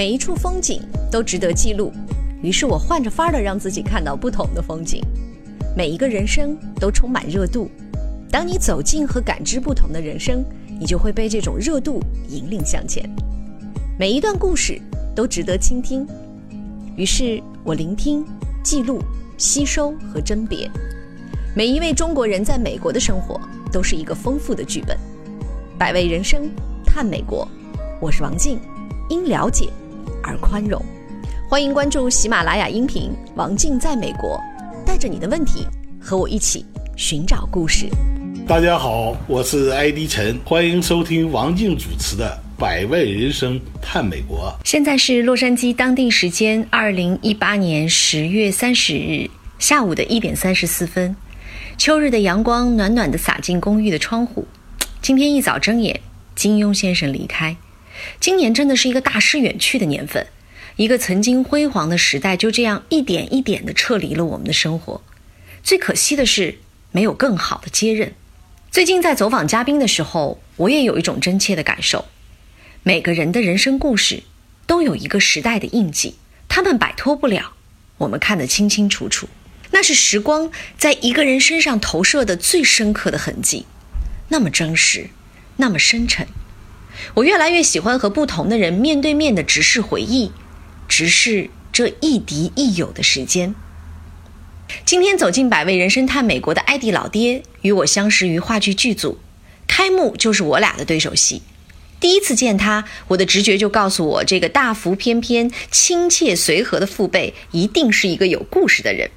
每一处风景都值得记录，于是我换着法儿的让自己看到不同的风景。每一个人生都充满热度，当你走进和感知不同的人生，你就会被这种热度引领向前。每一段故事都值得倾听，于是我聆听、记录、吸收和甄别。每一位中国人在美国的生活都是一个丰富的剧本。百味人生，探美国，我是王静，因了解而宽容。欢迎关注喜马拉雅音频《王静在美国》，带着你的问题和我一起寻找故事。大家好，我是 ID 陈，欢迎收听王静主持的《百味人生探美国》。现在是洛杉矶当地时间二零一八年十月三十日下午的一点三十四分，秋日的阳光暖暖的洒进公寓的窗户。今天一早睁眼，金庸先生离开。今年真的是一个大师远去的年份，一个曾经辉煌的时代就这样一点一点地撤离了我们的生活。最可惜的是，没有更好的接任。最近在走访嘉宾的时候，我也有一种真切的感受：每个人的人生故事都有一个时代的印记，他们摆脱不了，我们看得清清楚楚。那是时光在一个人身上投射的最深刻的痕迹。那么真实，那么深沉。我越来越喜欢和不同的人面对面的直视回忆，直视这亦敌亦友的时间。今天走进百味人生探美国的艾迪老爹，与我相识于话剧剧组，开幕就是我俩的对手戏。第一次见他，我的直觉就告诉我，这个大腹翩翩、亲切随和的父辈，一定是一个有故事的人。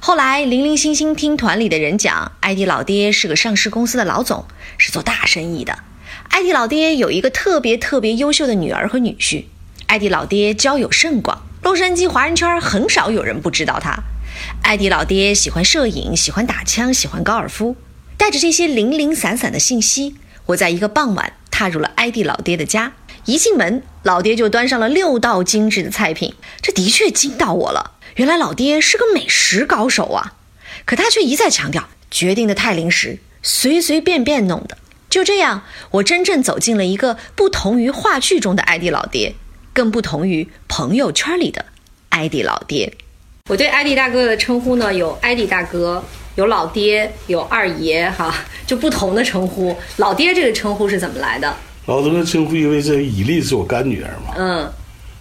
后来零零星星听团里的人讲，艾迪老爹是个上市公司的老总，是做大生意的。艾迪老爹有一个特别特别优秀的女儿和女婿。艾迪老爹交友甚广，洛杉矶华人圈很少有人不知道他。艾迪老爹喜欢摄影，喜欢打枪，喜欢高尔夫。带着这些零零散散的信息，我在一个傍晚踏入了艾迪老爹的家。一进门，老爹就端上了六道精致的菜品，这的确惊到我了。原来老爹是个美食高手啊，可他却一再强调决定的太临时，随随便便弄的。就这样，我真正走进了一个不同于话剧中的艾迪老爹，更不同于朋友圈里的艾迪老爹。我对艾迪大哥的称呼呢，有艾迪大哥，有老爹，有二爷，哈，就不同的称呼。老爹这个称呼是怎么来的？老爹的称呼，因为这以丽是我干女儿嘛。嗯。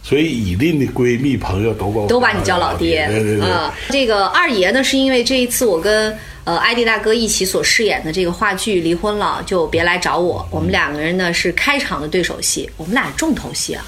所以以琳的闺蜜朋友都把我都把你叫老爹，对对对。啊，这个二爷呢，是因为这一次我跟呃艾迪大哥一起所饰演的这个话剧离婚了，就别来找我。我们两个人呢是开场的对手戏，我们俩重头戏啊。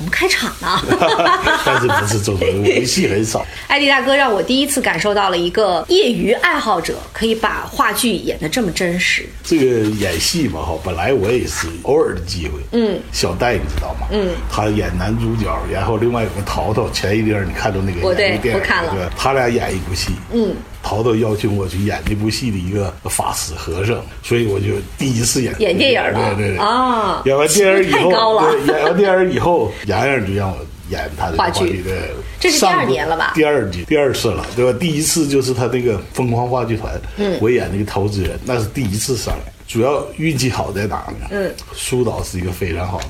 我们开场呢，但是不是重头戏，戏很少。艾迪大哥让我第一次感受到了一个业余爱好者可以把话剧演得这么真实。这个演戏嘛，哈，本来我也是偶尔的机会。嗯，小戴你知道吗？嗯，他演男主角，然后另外有个淘淘，前一阵你看到那个我对，我看了，他俩演一部戏。嗯。陶陶邀请我去演这部戏的一个法师和尚，所以我就第一次演演电影了。对对对啊！演完电影以后，演完电影以后，洋洋就让我演他的话剧。对，这是第二年了吧？第二季，第二次了，对吧？第一次就是他那个疯狂话剧团，嗯，我演那个投资人，那是第一次上来。主要运气好在哪呢？嗯，苏导是一个非常好的。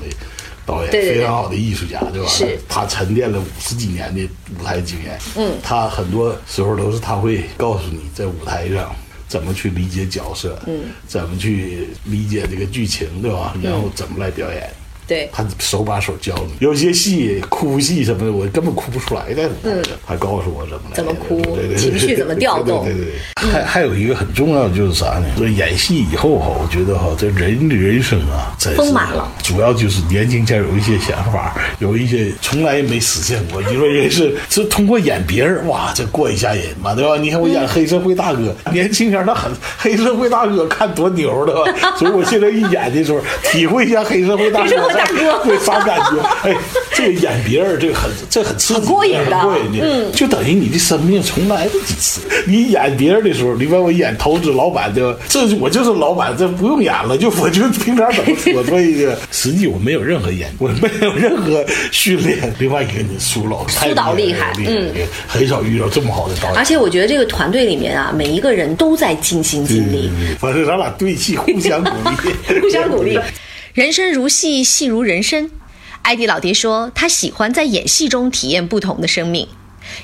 导演非常好的艺术家，对吧？是，他沉淀了五十几年的舞台经验。嗯，他很多时候都是他会告诉你在舞台上怎么去理解角色，嗯，怎么去理解这个剧情，对吧？然后怎么来表演。对，他手把手教你，有些戏哭戏什么的，我根本哭不出来的。嗯，他告诉我怎么来，怎么哭，情绪怎么调动。对对对，还还有一个很重要的就是啥呢？说演戏以后哈，我觉得哈，这人的人生啊，丰满了。主要就是年轻前有一些想法，有一些从来没实现过。你说人是是通过演别人哇，这过一下瘾嘛，对吧？你看我演黑社会大哥，年轻前那很黑社会大哥看多牛的，所以我现在一演的时候，体会一下黑社会大哥。会啥感觉？哎，这个演别人，这个很，这很刺激，很过瘾的。嗯，就等于你的生命重来了几次。你演别人的时候，你把我演投资老板的，这我就是老板，这不用演了，就我就平常怎么说。所以，实际我没有任何演，我没有任何训练。另外一个，你苏老师苏导厉害，嗯，很少遇到这么好的导演。而且我觉得这个团队里面啊，每一个人都在尽心尽力。反正咱俩对戏，互相鼓励，互相鼓励。人生如戏，戏如人生。艾迪老爹说，他喜欢在演戏中体验不同的生命，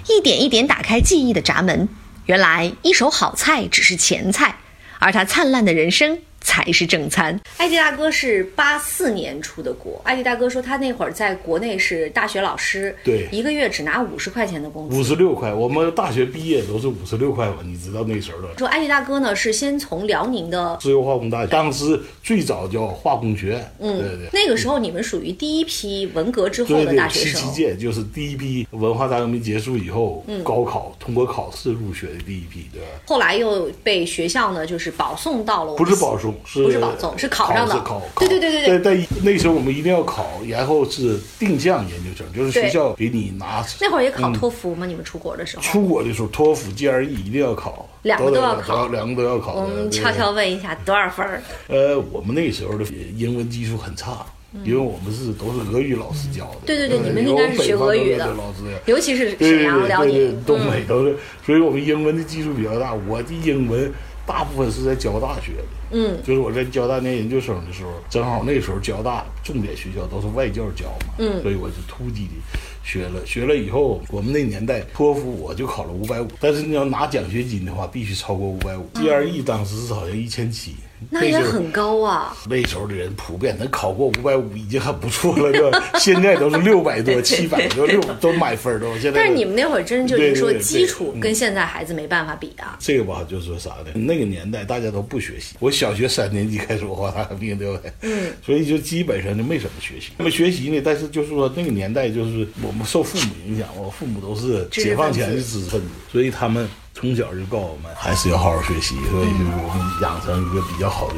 一点一点打开记忆的闸门。原来一手好菜只是前菜，而他灿烂的人生。才是正餐。艾迪大哥是八四年出的国。艾迪大哥说，他那会儿在国内是大学老师，对，一个月只拿五十块钱的工资。五十六块，我们大学毕业都是五十六块吧？你知道那时候的。说艾迪大哥呢，是先从辽宁的自由化工大学，当时最早叫化工学院。嗯，对对。那个时候你们属于第一批文革之后的大学生。七七届就是第一批文化大革命结束以后，高考通过考试入学的第一批，对吧？后来又被学校呢，就是保送到了。不是保送，是不是保送？是考上的，考对对对对对。在那时候我们一定要考，然后是定向研究生，就是学校给你拿。那会儿也考托福吗？你们出国的时候？出国的时候，托福、GRE 一定要考，两个都要考，两个都要考。我们悄悄问一下，多少分？呃，我们那时候的英文基础很差，因为我们是都是俄语老师教的。对对对，你们应该是学俄语的老师，尤其是沈阳、辽宁、东北都是，所以我们英文的基础比较大。我的英文。大部分是在交大学的，嗯，就是我在交大念研究生的时候，正好那时候交大重点学校都是外教教嘛，嗯，所以我就突击的学了，学了以后，我们那年代托福我就考了五百五，但是你要拿奖学金的话，必须超过五百五，GRE 当时是好像一千七。那也很高啊！那时候的人普遍能考过五百五已经很不错了，对吧？现在都是六百多、七百多，六都满分都。现在。但是你们那会儿真就是说基础跟现在孩子没办法比啊。这个吧，就是说啥呢？那个年代大家都不学习，我小学三年级开始文化大革命，对吧？嗯。所以就基本上就没什么学习。那么学习呢？但是就是说那个年代就是我们受父母影响，我父母都是解放前的知识分子，所以他们。从小就告诉我们，还是要好好学习，所以就是我们养成一个比较好的，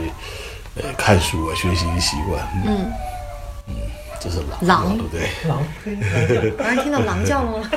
呃，看书啊、学习的习惯。嗯，嗯。这是狼，对不对？狼，刚才听到狼叫了吗？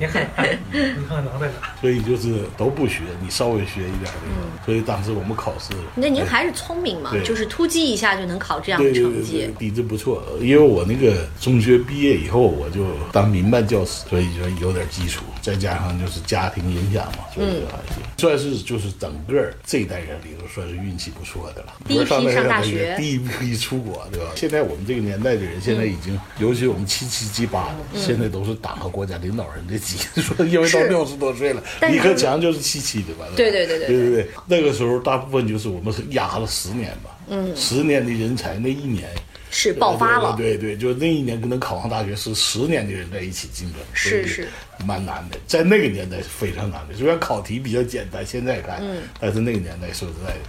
你看，你看狼在哪？所以就是都不学，你稍微学一点的。所以当时我们考试，那您还是聪明嘛，就是突击一下就能考这样的成绩，底子不错。因为我那个中学毕业以后，我就当民办教师，所以就有点基础，再加上就是家庭影响嘛，所以还行。算是就是整个这一代人里头算是运气不错的了。第一批上大学，第一批出国，对吧？现在我们这个年。代的人现在已经，尤其我们七七七八，现在都是党和国家领导人的级，说因为到六十多岁了，李克强就是七七的吧？对对对对对对对，那个时候大部分就是我们压了十年吧，嗯，十年的人才那一年是爆发了，对对，就那一年可能考上大学是十年的人在一起竞争，是是蛮难的，在那个年代是非常难的，虽然考题比较简单，现在看，嗯，但是那个年代说实在的。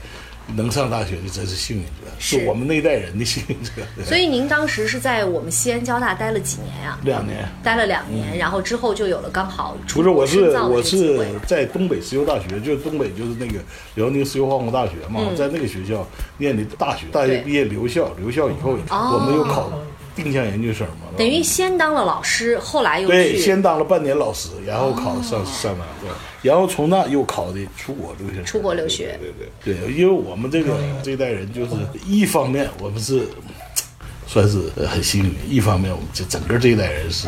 能上大学就真是幸运者，是。我们那代人的幸运者。所以您当时是在我们西安交大待了几年呀？两年，待了两年，然后之后就有了刚好不是，我是我是在东北石油大学，就是东北就是那个辽宁石油化工大学嘛，在那个学校念的大学，大学毕业留校，留校以后我们又考。定向研究生嘛，等于先当了老师，后来又对，先当了半年老师，然后考上上完，对，然后从那又考的出国留学。出国留学，对对对，因为我们这个这代人就是一方面我们是算是很幸运，一方面我们这整个这一代人是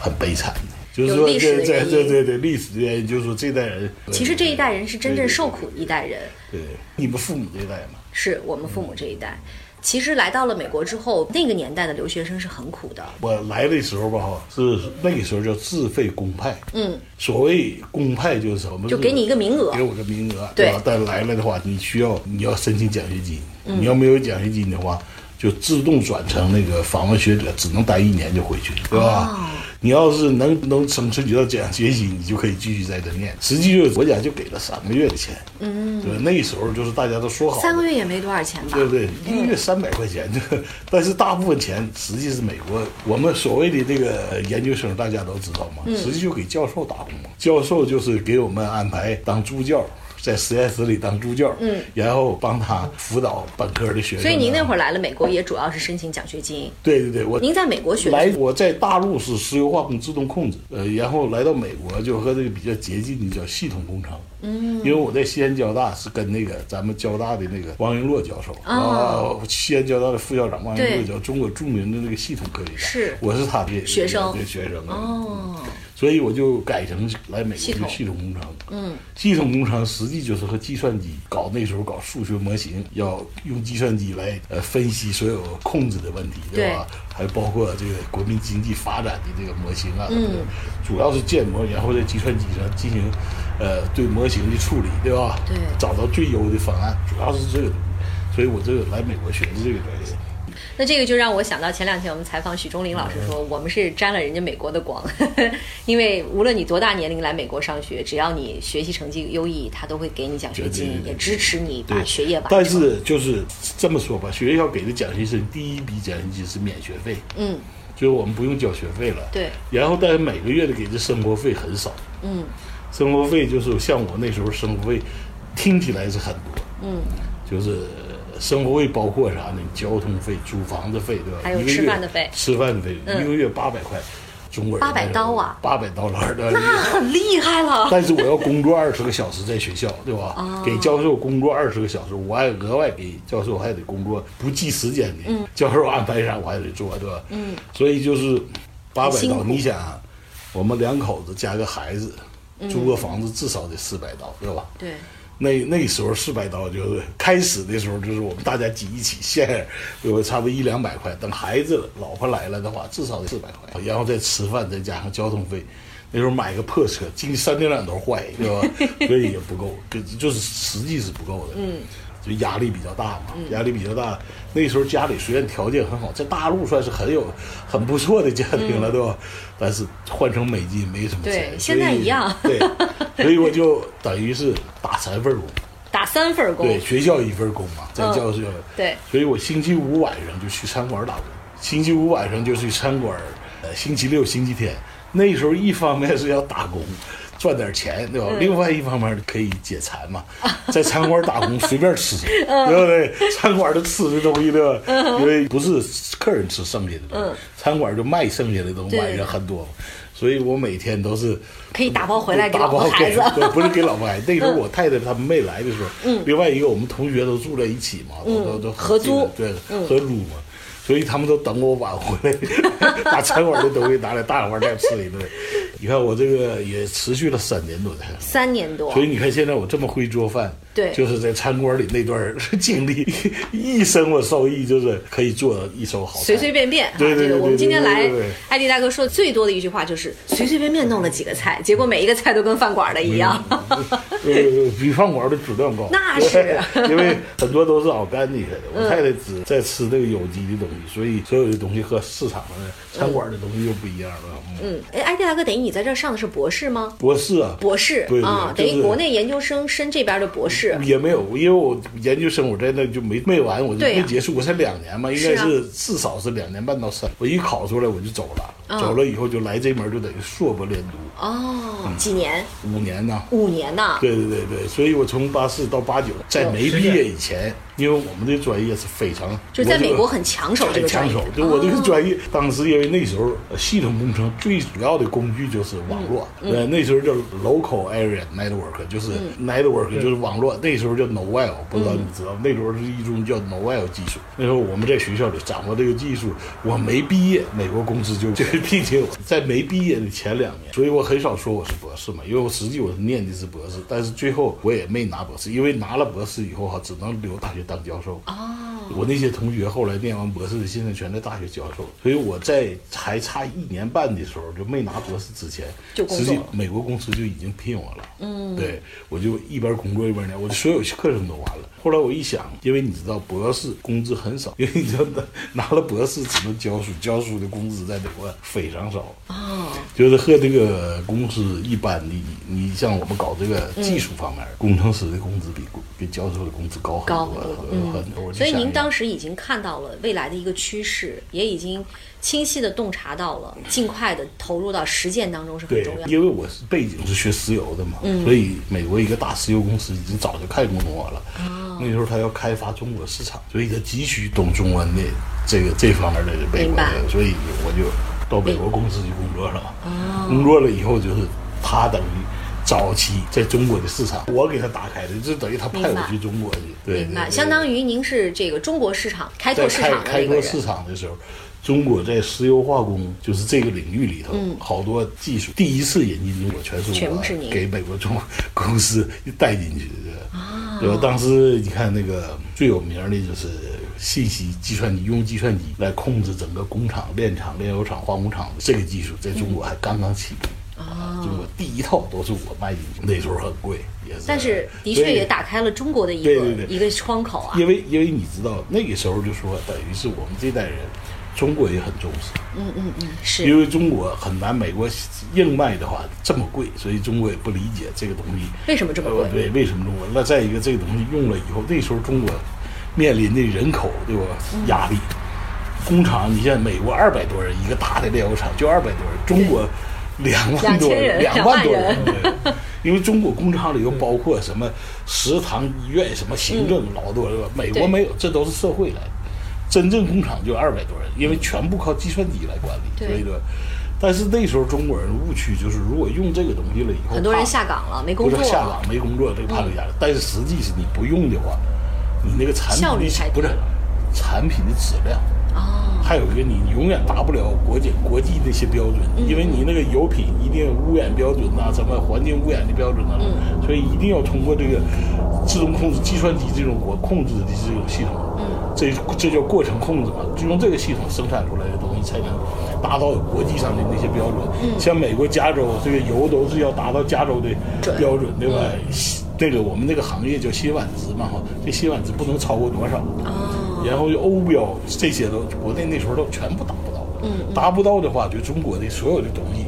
很悲惨的，就是说这这对对对历史的原因，就是说这代人其实这一代人是真正受苦一代人。对，你们父母这一代嘛，是我们父母这一代。其实来到了美国之后，那个年代的留学生是很苦的。我来的时候吧，哈，是那个时候叫自费公派。嗯，所谓公派就是什么？就给你一个名额，给我个名额，对吧？但来了的话，你需要你要申请奖学金。你要没有奖学金的话，就自动转成那个访问学者，只能待一年就回去，对吧？你要是能能争取到奖学金，你就可以继续在这念。实际就是国家就给了三个月的钱，嗯，对，那时候就是大家都说好，三个月也没多少钱吧？对对，一个月三百块钱，但是大部分钱实际是美国我们所谓的这个研究生，大家都知道嘛，实际就给教授打工嘛，教授就是给我们安排当助教。在实验室里当助教，嗯，然后帮他辅导本科的学生。所以您那会儿来了美国，也主要是申请奖学金。对对对，我您在美国学来，我在大陆是石油化工自动控制，呃，然后来到美国就和这个比较接近的叫系统工程。嗯，因为我在西安交大是跟那个咱们交大的那个王云洛教授啊，西安交大的副校长王云洛教，中国著名的那个系统科学家，是，我是他的学生，学生哦。所以我就改成来美国学系统工程。嗯，系统工程实际就是和计算机搞那时候搞数学模型，要用计算机来呃分析所有控制的问题，对吧？还包括这个国民经济发展的这个模型啊，嗯，主要是建模，然后在计算机上进行呃对模型的处理，对吧？对找到最优的方案，主要是这个。所以我这个来美国学的这个专业。那这个就让我想到前两天我们采访许忠林老师说，我们是沾了人家美国的光，因为无论你多大年龄来美国上学，只要你学习成绩优异，他都会给你奖学金，也支持你把学业完成。但是就是这么说吧，学校给的奖学金，第一笔奖学金是免学费，嗯，就是我们不用交学费了。对，然后但是每个月的给的生活费很少，嗯生活费就是像我那时候生活费，听起来是很多，嗯，就是生活费包括啥呢？交通费、租房子费，对吧？还有一个月吃饭的费吃饭的费，嗯一个月八百块，中国人800刀啊八百刀了的。那很厉害了。但是我要工作二十个小时在学校，对吧？哦给教授工作二十个小时，我还额外给教授还得工作不计时间的，教授安排啥我还得做，对吧？嗯，所以就是八百刀，你想啊，我们两口子加个孩子，嗯租个房子至少得四百刀，对吧？对，那那时候四百刀就是开始的时候，就是我们大家挤一起，现在有差不多一两百块。等孩子老婆来了的话，至少得四百块，然后再吃饭，再加上交通费。那时候买个破车，进三天两头坏，对吧？所以也不够，就就是实际是不够的。嗯，就压力比较大嘛，压力比较大。那时候家里虽然条件很好，在大陆算是很有很不错的家庭了，对吧？但是换成美金没什么对钱，现在一样 对，所以我就等于是打三份工。打三份工。对，学校一份工嘛，在嗯教室。对所以我星期五晚上就去餐馆打工，星期五晚上就去餐馆，呃，星期六、星期天。那时候一方面是要打工，赚点钱，对吧？嗯另外一方面可以解馋嘛，在餐馆打工随便吃，嗯对不对？餐馆的吃的东西，对吧？因为不是客人吃剩下的东西，餐馆就卖剩下的东西，嗯对晚上很多。所以我每天都是可以打包回来给老婆孩子。对，不是给老婆孩子。那时候我太太他们没来的时候，嗯，另外一个我们同学都住在一起嘛，都都合租嗯对，合租嘛。所以他们都等我晚回来，把餐馆的东西拿来，大伙儿再吃一顿。你看我这个也持续了三年多才。三年多所，以你看，现在我这么会做饭，对就是在餐馆里那段 经历，一生我受益，就是可以做一手好菜，随随便便。对这个对对对我们今天来艾迪大哥说的最多的一句话就是随随便便弄了几个菜，结果每一个菜都跟饭馆的一样。呃，比饭馆的质量高。那是因为很多都是 organic 的。我太太只在吃这个有机的东西，所以所有的东西和市场的餐馆的东西又不一样了。嗯，嗯，哎，艾迪大哥，等于你在这上的是博士吗？博士啊，博士啊，就是等于国内研究生升这边的博士。也没有，因为我研究生我在那就没没完，我就没结束，我才两年嘛，应该是至少是两年半到三。我一考出来我就走了，嗯走了以后就来这门就等于硕博连读。哦，几年？五年呢。五年呐。对对对对，所以我从八四到八九，在没毕业以前，因为我们这专业是非常，就在美国很抢手这个专业。很抢手。就我这个哦专业，当时因为那时候呃系统工程最主要的工具就是网络，呃，那时候叫 local area network，就是 network 就是网络，那时候叫 Novell，不知道你知道，那时候是一种叫 Novell 技术。那时候我们在学校里掌握这个技术，我没毕业，美国公司就就 聘请我，在没毕业的前两年，所以我很少说我是博士嘛，因为我实际我是念的是博士，但是最后我也没拿博士，因为拿了博士以后哈，只能留大学当教授。哦，我那些同学后来念完博士的，现在全在大学教授，所以我在还差一年半的时候，就没拿博士之前，实际就工作美国公司就已经聘我了。嗯，对，我就一边工作一边念，我的所有课程都完了。后来我一想，因为你知道博士工资很少，因为你知道拿了博士只能教书，教书的工资在美国非常少。哦，就是和这个公司一般的，你像我们搞这个技术方面，工程师的工资比比教授的工资高很多高很多很很多。所以您当时已经看到了未来的一个趋势，也已经清晰的洞察到了，尽快的投入到实践当中是很对重要，的。因为我是背景是学石油的嘛，嗯所以美国一个大石油公司已经早就看中我了。哦那时候他要开发中国市场，所以他急需懂中文的这个这方面的美国人，所以我就到美国公司去工作了。哦工作了以后，就是他等于早期在中国的市场，我给他打开的，就等于他派我去中国去。对，相当于您是这个中国市场开拓市场的开拓市。场的时候，中国在石油化工就是这个领域里头，好多技术第一次引进中国，全是我全部是您给美国中国公司带进去的。对吧？当时你看那个最有名的就是信息计算机，用计算机来控制整个工厂、炼厂、炼油厂、化工厂的这个技术，在中国还刚刚起步。啊，中国第一套都是我卖进去，那时候很贵，也是。但是的确也打开了中国的一个对对对一个窗口啊。因为因为你知道那个时候就说，等于是我们这代人，中国也很重视，嗯嗯嗯，是因为中国很难，美国硬卖的话这么贵，所以中国也不理解这个东西为什么这么贵？呃对，为什么中国？那再一个，这个东西用了以后，那时候中国面临的人口对吧嗯压力，工厂你像美国二百多人一个大的炼油厂就二百多人，中国两万多人两万多人2万，对因为中国工厂里又包括什么食堂、医院、什么行政老多，了？美国没有，这都是社会来的。真正工厂就二百多人，因为全部靠计算机来管理，所以说，但是那时候中国人误区就是，如果用这个东西了以后，很多人下岗了，没工作下岗没工作，这个怕留下来。但是实际是你不用的话，你那个产品的不是产品的质量，哦，还有一个你永远达不了国际国际那些标准，嗯因为你那个油品一定有污染标准呐、什么环境污染的标准呐、嗯。所以一定要通过这个自动控制计算机这种国控制的这种系统，嗯。这这叫过程控制嘛，就用这个系统生产出来的东西才能达到国际上的那些标准。嗯。像美国加州这个油都是要达到加州的标准，对吧？嗯那个我们那个行业叫辛烷值嘛哈，这辛烷值不能超过多少。哦，然后欧标这些都国内那时候都全部达不到，嗯，达不到的话，就中国的所有的东西，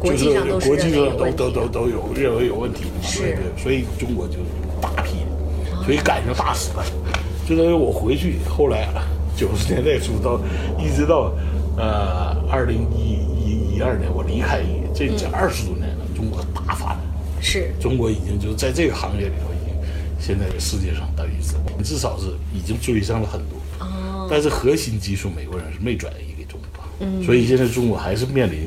国际上都是国际上都都都都有认为有问题的嘛，是对对，所以中国就大批，所以赶上大时代。就等于我回去，后来啊九十年代初到一直到呃二零一一一二年我离开这这二十多年了，中国大发展。是。中国已经就是在这个行业里头，已经现在世界上等于是至少是已经追上了很多。哦，但是核心技术美国人是没转移给中国，嗯，所以现在中国还是面临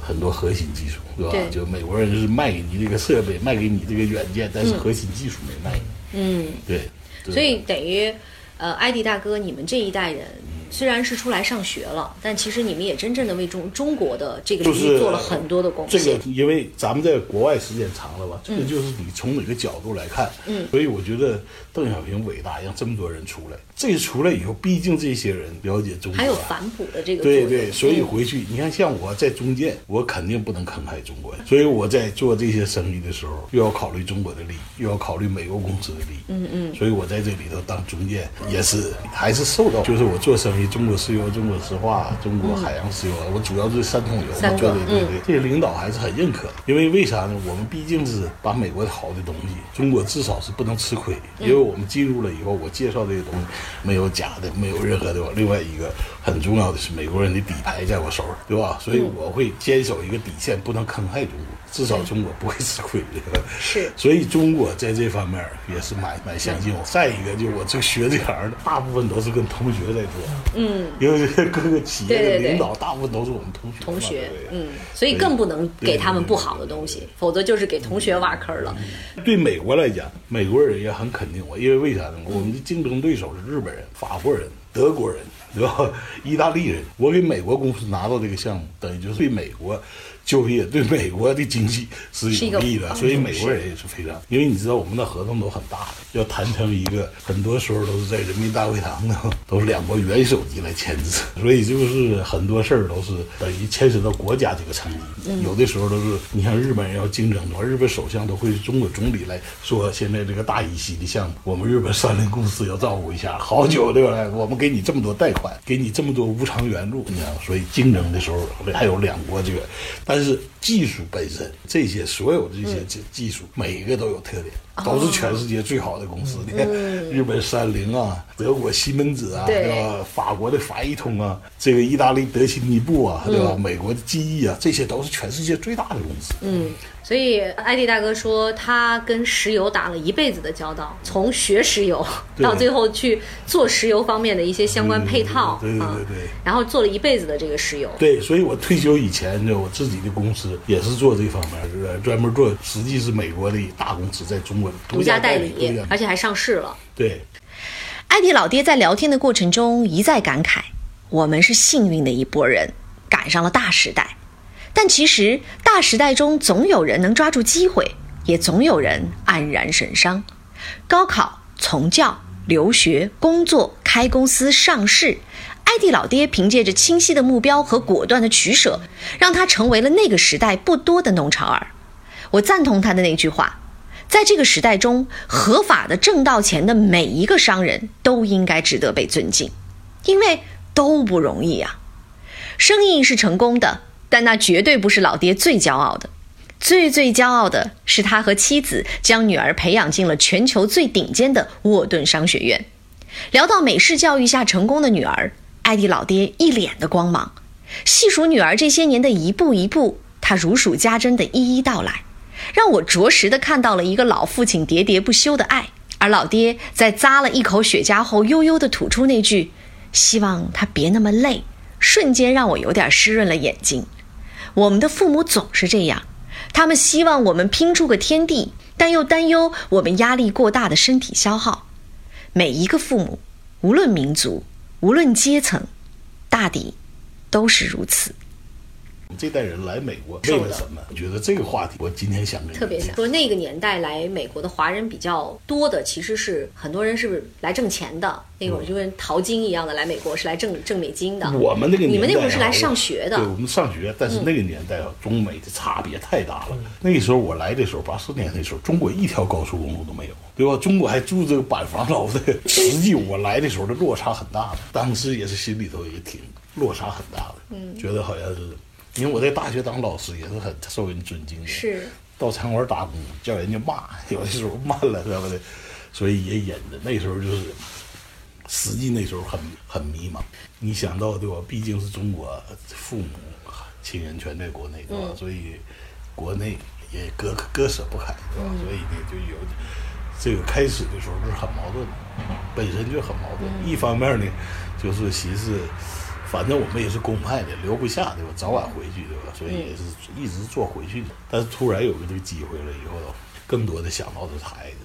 很多核心技术，对吧？对。就美国人是卖给你这个设备，卖给你这个软件，但是核心技术没卖。嗯，对，对。所以等于，呃，艾迪大哥，你们这一代人虽然是出来上学了，但其实你们也真正的为中中国的这个就是领域做了很多的贡这献。个，因为咱们在国外时间长了吧，这个就是你从哪个角度来看，嗯，所以我觉得邓小平伟大，让这么多人出来，这出来以后，毕竟这些人了解中国啊，还有反哺的这个。对对，所以嗯回去、你看，像我在中建，我肯定不能坑害中国人，所以我在做这些生意的时候，又要考虑中国的利益，又要考虑美国公司的利益。嗯嗯，所以我在这里头当中间也是还是受到，就是我做生意，中国石油、中国石化、中国海洋石油，我主要是三桶油嘛，三个对对对对，这些领导还是很认可，因为为啥呢？我们毕竟是把美国好的东西，中国至少是不能吃亏，因为我们进入了以后，我介绍这些东西没有假的，没有任何的。另外一个很重要的是，美国人的底牌在我手里，对吧？所以我会坚守一个底线，不能坑害中国，至少中国不会吃亏的。是。所以中国在这方面也是蛮蛮相信我。再一个，就我这学这行的，大部分都是跟同学在做，嗯，因为各个企业对对对。的领导大部分都是我们同学，同学，嗯，所以更不能给他们不好的东西，否则就是给同学挖坑了。对美国来讲，美国人也很肯定我，因为为啥呢？我们的竞争对手是日本人、法国人、德国人，对吧？意大利人。我给美国公司拿到这个项目，等于就是对美国就业、对美国的经济是有利的，所以美国人也是非常。因为你知道，我们的合同都很大的，要谈成一个，很多时候都是在人民大会堂呢，都是两国元首级来签字，所以就是很多事儿都是等于牵扯到国家这个层级。有的时候都是，你像日本人要竞争的话，日本首相都会是中国总理来说，现在这个大乙烯的项目，我们日本三菱公司要照顾一下，好久对吧？我们给你这么多贷款，给你这么多无偿援助，你知道，所以竞争的时候还有两国这个，但但是技术本身这些所有这些技技术，每一个都有特点。都是全世界最好的公司，你看日本三菱啊，德国西门子啊，对对吧？法国的法伊通啊，这个意大利德勤尼布啊，对吧？美国的记忆啊，这些都是全世界最大的公司。嗯，所以艾迪大哥说，他跟石油打了一辈子的交道，从学石油到最后去做石油方面的一些相关配套对对对啊对然后做了一辈子的这个石油。对，所以我退休以前呢，我自己的公司也是做这方面，是专门做，实际是美国的大公司在中国的独家代理，理，而且还上市了。对。艾迪老爹在聊天的过程中一再感慨：我们是幸运的一波人，赶上了大时代。但其实大时代中总有人能抓住机会，也总有人黯然神伤。高考、从教、留学、工作、开公司、上市，艾迪老爹凭借着清晰的目标和果断的取舍，让他成为了那个时代不多的弄潮儿。我赞同他的那句话。在这个时代中，合法的挣到钱的每一个商人都应该值得被尊敬，因为都不容易啊。生意是成功的，但那绝对不是老爹最骄傲的。最最骄傲的是他和妻子将女儿培养进了全球最顶尖的沃顿商学院。聊到美式教育下成功的女儿，艾迪老爹一脸的光芒。细数女儿这些年的一步一步，他如数家珍的一一道来。让我着实的看到了一个老父亲喋喋不休的爱，而老爹在咂了一口雪茄后，悠悠的吐出那句“希望他别那么累”，瞬间让我有点湿润了眼睛。我们的父母总是这样，他们希望我们拼出个天地，但又担忧我们压力过大的身体消耗。每一个父母，无论民族，无论阶层，大抵都是如此。这代人来美国为了什么？我觉得这个话题，我今天想跟你特别想说，那个年代来美国的华人比较多的，其实是很多人是来挣钱的，那会儿就跟淘金一样的来美国是来挣挣美金的。我们那个年代啊你们那会儿是来上学的对，我们上学，但是那个年代啊，中美的差别太大了。那个时候我来的时候，八四年那时候，中国一条高速公路都没有，对吧？中国还住这个板房楼的。实际我来的时候的落差很大的，当时也是心里头也挺落差很大的，嗯，觉得好像是，因为我在大学当老师也是很受人尊敬的，是到餐馆打工叫人家骂，有的时候慢了，什么的？所以也忍着。那时候就是，实际那时候很很迷茫。你想到对吧？毕竟是中国，父母亲人全在国内，对吧？所以国内也割割舍不开，对吧？所以呢，就有这个开始的时候是很矛盾的，本身就很矛盾。一方面呢，就是寻思。反正我们也是公派的，留不下，对吧？早晚回去，对吧？所以也是一直做回去的。但是突然有个这个机会了以后，更多的想到的是孩子。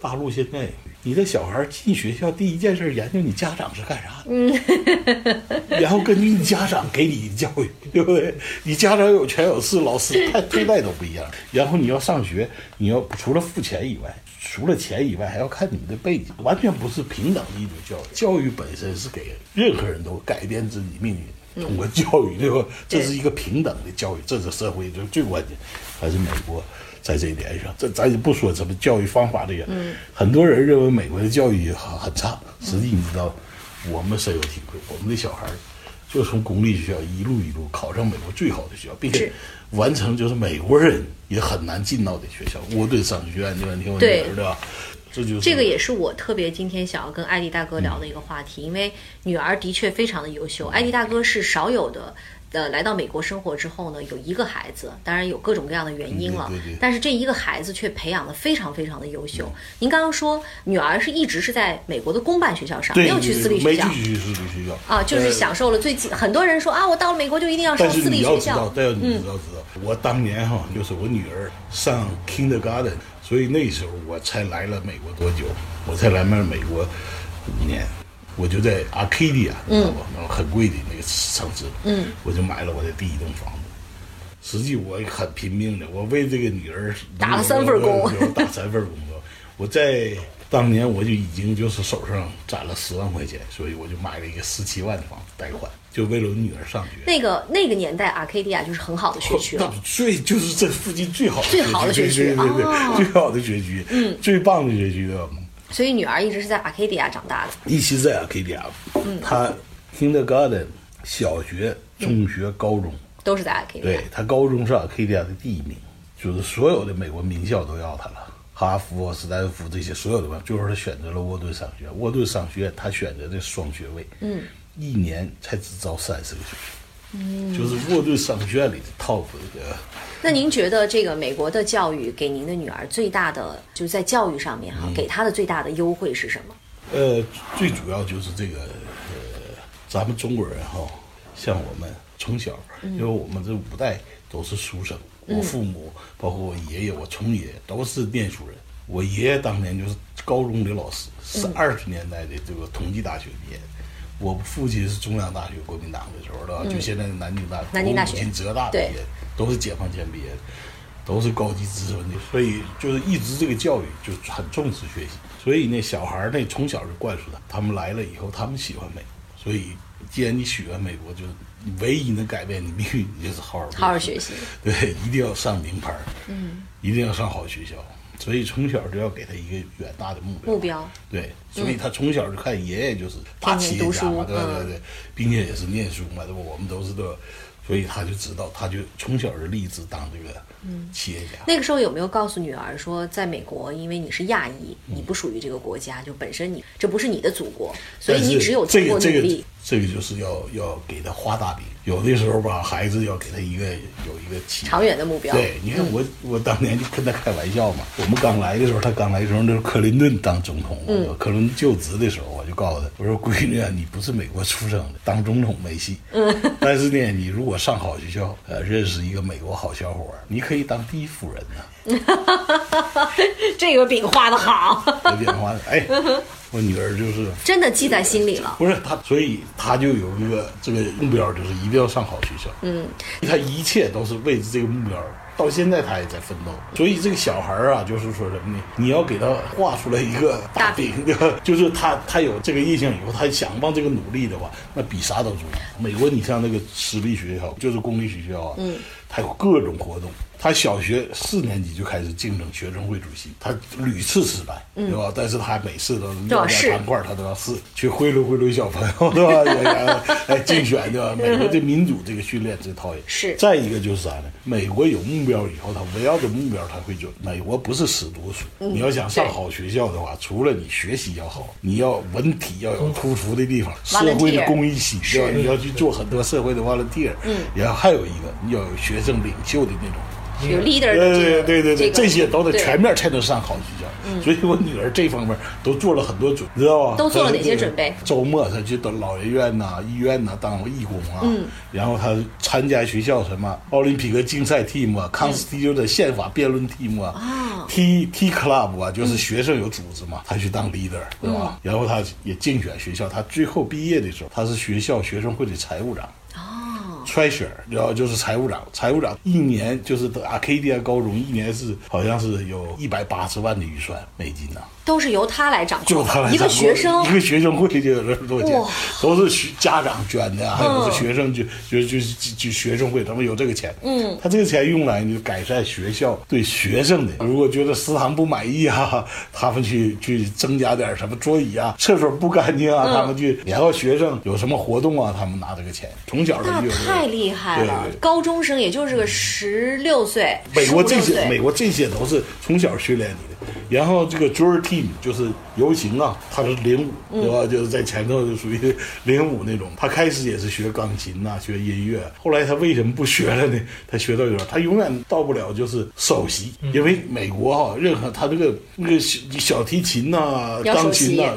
大陆现在，你的小孩进学校第一件事研究你家长是干啥的，嗯，然后根据你家长给你的教育，对不对？你家长有权有势，老师 太对待都不一样。然后你要上学，你要除了付钱以外，除了钱以外，还要看你们的背景，完全不是平等的一种教育。教育本身是给任何人都改变自己命运，通过教育，对吧？这是一个平等的教育，这是社会就最关键，还是美国。在这一点上，这咱也不说什么教育方法这个，很多人认为美国的教育很很差，实际你知道，我们深有体会，我们的小孩就从公立学校一路一路考上美国最好的学校，并且完成就是美国人也很难进到的学校，我对商学院？你听我女儿对吧？这就是这个也是我特别今天想要跟艾迪大哥聊的一个话题，因为女儿的确非常的优秀，艾迪大哥是少有的。呃，来到美国生活之后呢，有一个孩子，当然有各种各样的原因了，对对对但是这一个孩子却培养的非常非常的优秀。您刚刚说女儿是一直是在美国的公办学校上，没有去私立学校没去私立学校啊，就是呃享受了最近很多人说啊，我到了美国就一定要上但是私立你要知道学校，，但要你知道知道，我当年哈就是我女儿上 kindergarten，所以那时候我才来了美国多久？我才来了美国五年，我就在 Arcadia，知道吧？那很贵的那个城市，嗯，我就买了我的第一栋房子。实际我很拼命的，我为这个女儿打了三份工打三份工作。我在当年我就已经就是手上攒了十万块钱，所以我就买了一个十七万的房子贷款，就为了我女儿上学。那个那个年代阿 k 迪亚就是很好的学区那了。最就是这附近最好的 最好的学区对对对对，哦最好的学区，嗯，最棒的学区对吧？所以女儿一直是在阿 k 迪亚长大的。一直在 Arcadia，他 kindergarten 小学、中学、高中，都是在阿 k 迪亚对，他高中是 Arcadia 的第一名，就是所有的美国名校都要他了。哈佛、斯坦福这些所有的吧，最后他选择了沃顿商学院。沃顿商学院他选择的双学位，嗯，一年才只招三十个学生，嗯，就是沃顿商学院里的 top 的那您觉得这个美国的教育给您的女儿最大的，就是在教育上面哈，嗯给她的最大的优惠是什么？呃，最主要就是这个，呃，咱们中国人哈，像我们从小，因为我们这五代都是书生，我父母包括我爷爷，我从爷都是念书人。我爷爷当年就是高中的老师，是二十年代的这个同济大学毕业的。我父亲是中央大学国民党的时候，对吧？就现在的南京大学，南京大学我母亲浙大毕对业，都是解放前毕业的，都是高级知识分子，所以就是一直这个教育就很重视学习，所以那小孩儿那从小就灌输他，他们来了以后，他们喜欢美国，所以既然你喜欢美国，就唯一能改变你命运，你就是好好好好学习。对，一定要上名牌，嗯，一定要上好学校，所以从小就要给他一个远大的目标。目标对，所以他从小就看爷爷就是大天企业家对对嗯对，并且也是念书嘛，对吧？我们都是的，所以他就知道，他就从小就立志当这个企业家。那个时候有没有告诉女儿说，在美国，因为你是亚裔，你不属于这个国家，就本身你这不是你的祖国，所以你只有通过努这个这个力。这个就是要要给他画大饼，有的时候吧，孩子要给他一个有一个长远的目标。对，你看我、我当年就跟他开玩笑嘛。我们刚来的时候，他刚来的时候，那是克林顿当总统，嗯，克林顿就职的时候，我就告诉他，我说闺女啊，你不是美国出生的，当总统没戏。嗯，但是呢，你如果上好学校，呃，认识一个美国好小伙儿，你可以当第一夫人呢、这个饼画的好，我女儿就是真的记在心里了。不是她，所以她就有一个这个目标，就是一定要上好学校。嗯，她一切都是为着这个目标，到现在他也在奋斗。所以这个小孩儿啊，就是说什么呢？你要给他画出来一个大饼？就是他他有这个印象以后，他想往这个努力的话，那比啥都重要。美国，你像那个私立学校，就是公立学校啊，嗯，他有各种活动。他小学四年级就开始竞争学生会主席，他屡次失败，对吧？但是他每次都都要试要点糖块，他都要试，去贿赂贿赂小朋友，对吧？也也哎竞选，对吧？美国的民主这个训练这套也是再一个就是啥呢？美国有目标以后，他围绕着目标他会做。美国不是死读书，你要想上好学校的话，除了你学习要好，你要文体要有突出的地方，社会的公益性，对吧？你要去做很多社会的 volunteer，嗯，然后还有一个你要有学生领袖的那种。有 leader 的对这个对对对对，这些都得全面才能上好学校。所以我女儿这方面都做了很多准，知道吧？都做了哪些准备周末她去到老人院呐、医院呐、当义工啊。嗯。然后她参加学校什么奥林匹克竞赛 team 啊、康斯蒂 u 的宪法辩论 team 啊、哦 T T club 啊，就是学生有组织嘛，她去当 leader，对吧？然后她也竞选学校，她最后毕业的时候，她是学校学生会的财务长。treasurer，然后就是财务长，财务长一年就是阿 k d 高中一年是好像是有一百八十万的预算美金呐、都是由他来掌控，就他来一个学生。一个学生会就有这么多钱，都是学家长捐的，还有学生就就就就就学生会，他们有这个钱。嗯，他这个钱用来就改善学校对学生的，如果觉得食堂不满意啊，他们去去增加点什么桌椅啊，厕所不干净啊，他们去，然后学生有什么活动啊，他们拿这个钱，从小就有这个太厉害了。高中生也就是个十六岁，美国这些，美，国这些都是从小训练你的。然后这个 Jewel Team 就是游行啊，他是领舞，对吧？就是在前头就属于 领舞那种。他开始也是学钢琴呐、学音乐，后来他为什么不学了呢？他学到一点，他永远到不了就是首席，因为美国哈、任何他这个那个小小提琴呐、钢琴呐、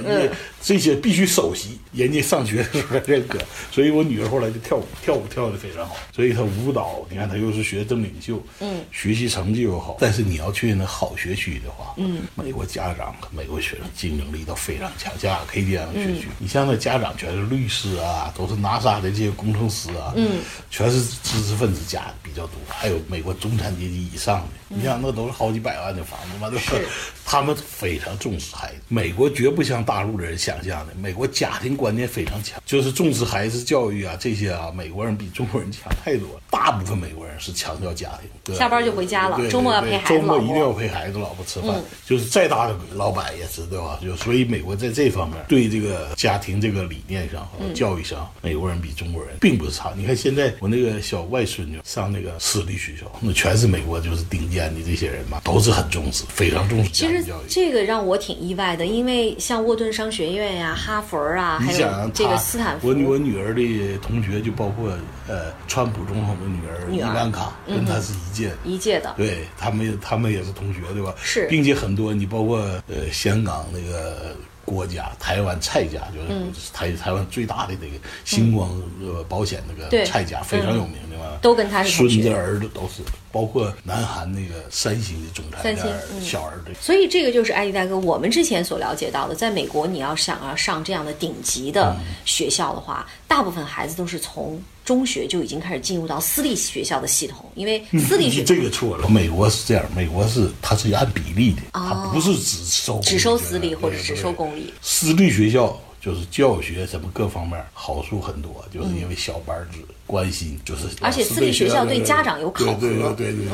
这些必须首席，人家上学的时候认可，所以我女儿后来就跳舞，跳舞跳得非常好，所以她舞蹈，你看她又是学生领袖，嗯，学习成绩又好，但是你要去那好学区的话，嗯，美国家长和美国学生竞争力都非常强，像 KDM 学区，你像那家长全是律师啊，都是 NASA 的这些工程师啊，嗯，全是知识分子家的比较多，还有美国中产阶级以上的，你像那都是好几百万的房子嘛，对吧？他们非常重视孩子，美国绝不像大陆的人想象的，美国家庭观念非常强，就是重视孩子教育啊这些啊，美国人比中国人强太多了。大部分美国人是强调家庭，对下班就回家了周末要陪孩子周末一定要陪孩子老婆吃饭，就是再大的老板也是对吧？就所以美国在这方面对这个家庭这个理念上和嗯教育上，美国人比中国人并不是差。你看现在我那个小外孙女上那个私立学校，那全是美国就是顶尖的这些人嘛，都是很重视，非常重视其实家庭教育。这个让我挺意外的，因为像沃顿商学院呀、哈佛啊，还你想啊有这个斯坦福。我，女我女儿的同学就包括呃，川普总统的女儿伊万卡，跟她是一届的。一届的，对他们，他们也是同学，对吧？是。并且很多你包括呃香港那个国家台湾蔡家，就是台台湾最大的那个星光呃保险那个蔡家非常有名的嘛，都跟他是孙子儿子都是，包括南韩那个三星的总裁三星小儿的。所以这个就是艾迪大哥，我们之前所了解到的，在美国你要想要上这样的顶级的学校的话，大部分孩子都是从中学就已经开始进入到私立学校的系统，因为私立学校这个错了，美国是这样，美国是它是按比例的，哦它不是只收只收私立或者只收公立。私立学校就是教学什么各方面好处很多，就是因为小班制关心，就是而且私立学校对家长有考核对对对对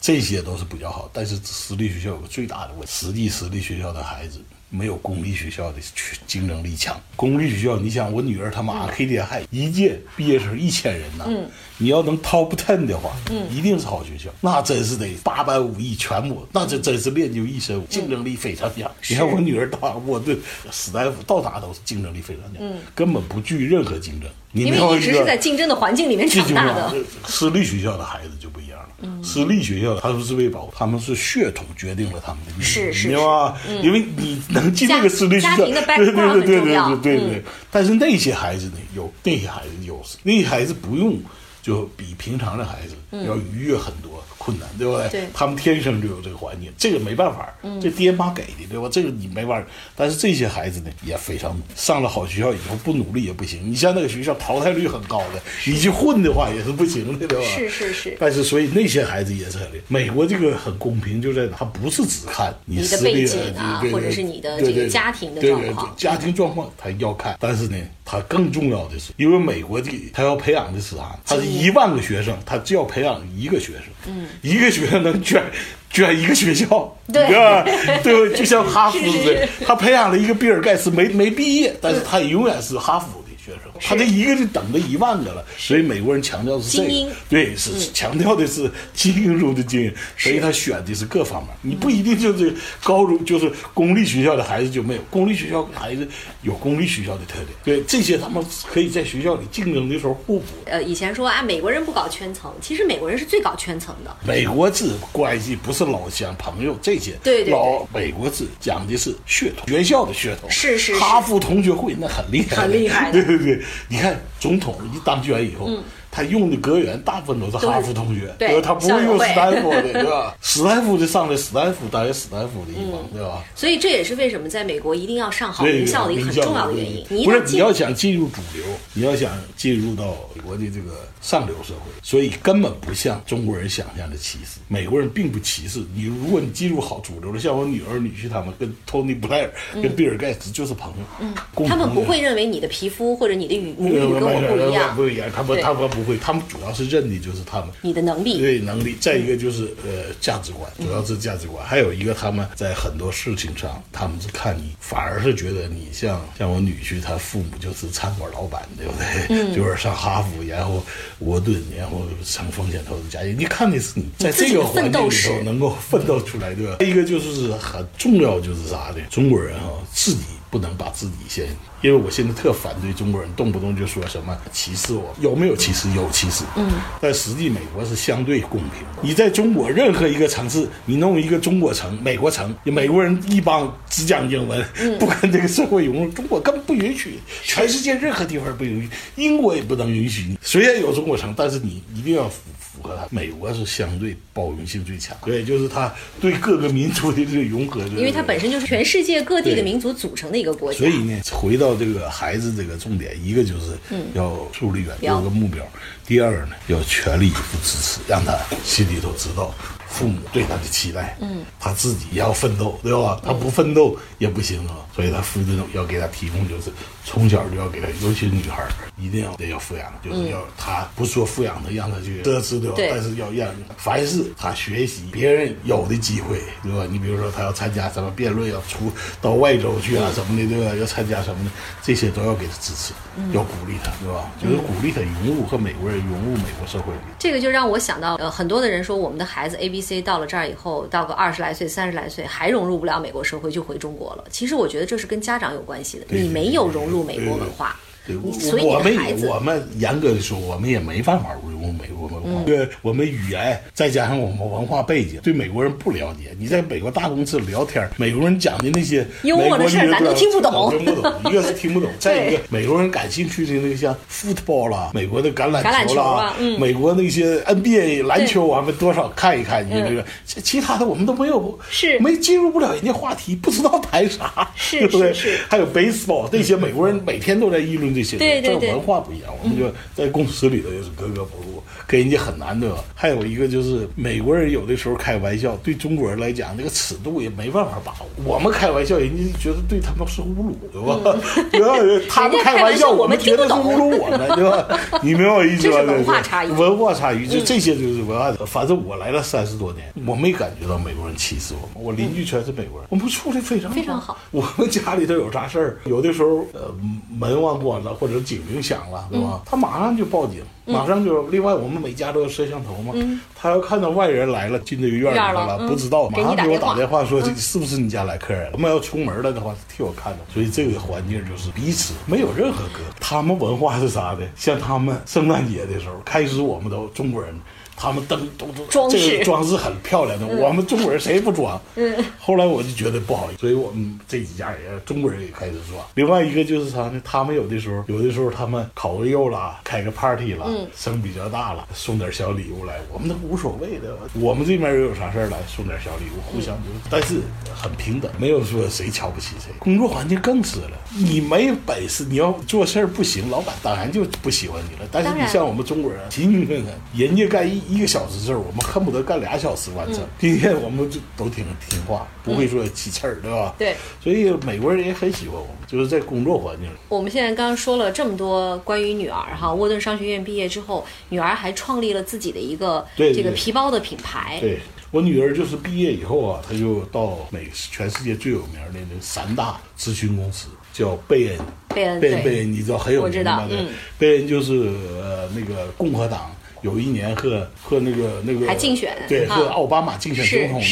这些都是比较好。但是私立学校有个最大的问题，实际私立学校的孩子。没有公立学校的去竞争力强。公立学校，你想我女儿他妈 K D 还一届毕业生一千人呢，嗯你要能 top ten 的话，一定是好学校，那真是得八般武艺全部，那这真是练就一身武，竞争力非常强。你看我女儿到沃顿、史丹福到哪都是竞争力非常强，根本不惧任何竞争。你嗯因为一直是在竞争的环境里面长大的。私立学校的孩子就不一样了。私立学校他们是为保护，他们是血统决定了他们的命运，是吧？因为你能进这个私立学校，的对对对对对对对对嗯。但是那些孩子呢，有那些孩子有优势，那些孩子不用就比平常的孩子要逾越很多困难，对不对？对他们天生就有这个环境，这个没办法，这爹妈给的，对吧？这个你没办法。但是这些孩子呢，也非常上了好学校以后不努力也不行。你像那个学校淘汰率很高的，你去混的话也是不行的，对吧？是是是但是所以那些孩子也是很厉害。美国这个很公平，就在哪，他不是只看你你的背景啊或者是你的这个家庭的对对状况对家庭状况他要看，但是呢，他更重要的是，因为美国的他要培养的是啥？他是一万个学生，他就要培养一个学生，嗯，一个学生能卷卷一个学校，对吧？对吧？就像哈佛是似的，他培养了一个比尔盖茨没没毕业，但是他永远是哈佛的学生，他这一个就等着一万个了。所以美国人强调的是这精英。个，对，是强调的是精英中的精英，所以他选的是各方面。你不一定就是高中就是公立学校的孩子就没有，公立学校的孩子有公立学校的特点，对这些他们可以在学校里竞争的时候互补。呃，以前说啊，美国人不搞圈层，其实美国人是最搞圈层的。美国制关系不是老乡朋友这些，对对对。老美国制讲的是血统，学校的血统，是是是。哈佛同学会那很厉害，很厉害对对对，你看总统一当选以后。他用的阁员大部分都是哈佛同学，对吧？他不会用校友会史丹福的，对吧？史丹福的上来，史丹福当然史丹福的一帮，对吧？所以这也是为什么在美国一定要上好名校的一个很重要的原因。对不是你要想进入主流，你要想进入到美国的这个上流社会，所以根本不像中国人想象的歧视。美国人并不歧视你，如果你进入好主流的，像我女儿女婿他们跟托尼布莱尔、跟比尔盖茨就是朋友，嗯他们不会认为你的皮肤或者你的语母语跟我不一样，不一样，他们对他们不会，他们主要是认的就是他们你的能力。对能力，再一个就是呃价值观，主要是价值观，还有一个他们在很多事情上，他们是看你，反而是觉得你像像我女婿，他父母就是餐馆老板，对不对？就是上哈佛，然后沃顿，然后上风险投资家庭，你看的是你在这个环境里头能够奋斗出来，对吧？一个就是很重要，就是啥的？中国人哈、自己不能把自己先，因为我现在特反对中国人动不动就说什么歧视我，有没有歧视？有歧视，嗯，但实际美国是相对公平。你在中国任何一个城市，你弄一个中国城、美国城，美国人一帮只讲英文，不跟这个社会融入，中国根本不允许，全世界任何地方不允许，英国也不能允许你。虽然有中国城，但是你一定要符符合它。美国是相对包容性最强，对，就是他对各个民族的这个融合，因为它本身就是全世界各地的民族组成的一个国家。所，以呢，回到这个孩子这个重点，一个就是要树立远标有个目标，第二呢，要全力以赴支持，让他心里头知道父母对他的期待，嗯，他自己也要奋斗，对吧？他不奋斗也不行啊，所以他父母要给他提供就是从小就要给他，尤其是女孩，一定要得要富养，就是要他不说富养他，让他去奢侈，对吧？但是要让凡是他学习别人有的机会，对吧？你比如说他要参加什么辩论，要出到外州去啊什么的，对吧？要参加什么的，这些都要给他支持，要鼓励他，对吧？就是鼓励他融入和美国人融入美国社会里。这个就让我想到，呃，很多的人说我们的孩子 A B C 到了这儿以后，到个二十来岁、三十来岁还融入不了美国社会，就回中国了。其实我觉得这是跟家长有关系的，你没有融入美国文化。对，我我们我们严格的说，我们也没办法用美国文嗯化，对、我们语言再加上我们文化背景，对美国人不了解。你在美国大公司聊天，美国人讲的那些幽默的事儿美国咱都听不懂听不懂。一个是听不懂，再一个美国人感兴趣的那个像 football 啦，美国的橄榄球啦，美国那些 NBA 篮球啊，我们多少看一看。你这个其其他的我们都没有，是没进入不了人家话题，不知道谈啥，是对不对？是是还有 baseball 这些美国人每天都在议论这些，对对对这文化不一样。我们就在公司里头也是格格不入，跟人家很难得。还有一个就是美国人有的时候开玩笑，对中国人来讲，那个尺度也没办法把握。我们开玩笑，人家觉得对他们是侮辱，对吧？对吧？他们开玩笑，我们觉得是侮辱我们，对吧？你明白我意思吧？这是文化差异嗯文化差异，就这些就是文化的。反正我来了三十多年，我没感觉到美国人歧视我们。我邻居全是美国人，我们处的非常非常好。我们家里头有啥事儿，有的时候呃门忘关了，或者警铃响了，对吧？他马上就报警，马上就。另外，我们每家都有摄像头嘛，他要看到外人来了，进这个院里头了，不知道，马上给我打电话说这是不是你家来客人了？我们要出门了的话，替我看着。所以这个环境就是彼此没有任何隔阂。他们文化是啥的？像他们圣诞节的时候，开始我们都中国人。他们灯都都装饰这个装饰很漂亮的，我们中国人谁不装？嗯，后来我就觉得不好意思，所以我们这几家人中国人也开始装。另外一个就是啥呢？他们有的时候，有的时候他们烤个肉啦，开个 party 啦，声比较大了，送点小礼物来，我们都无所谓的。我们这边也有啥事儿来送点小礼物，互相就是，但是很平等，没有说谁瞧不起谁。工作环境更是了，你没本事，你要做事儿不行，老板当然就不喜欢你了。但是你像我们中国人，勤勤恳恳，人家干一一个小时事儿，我们恨不得干俩小时完成。今天我们就都挺听话，不会说起气儿，对吧？对。所以美国人也很喜欢我们，就是在工作环境。我们现在刚刚说了这么多关于女儿哈，沃顿商学院毕业之后，女儿还创立了自己的一个这个皮包的品牌。对我女儿就是毕业以后啊，她就到美全世界最有名的那三大咨询公司，叫贝恩。贝恩对贝恩贝恩，你知道很有名吗？对道嗯贝恩就是呃那个共和党。有一年和和那个那个还竞选对啊和奥巴马竞选总统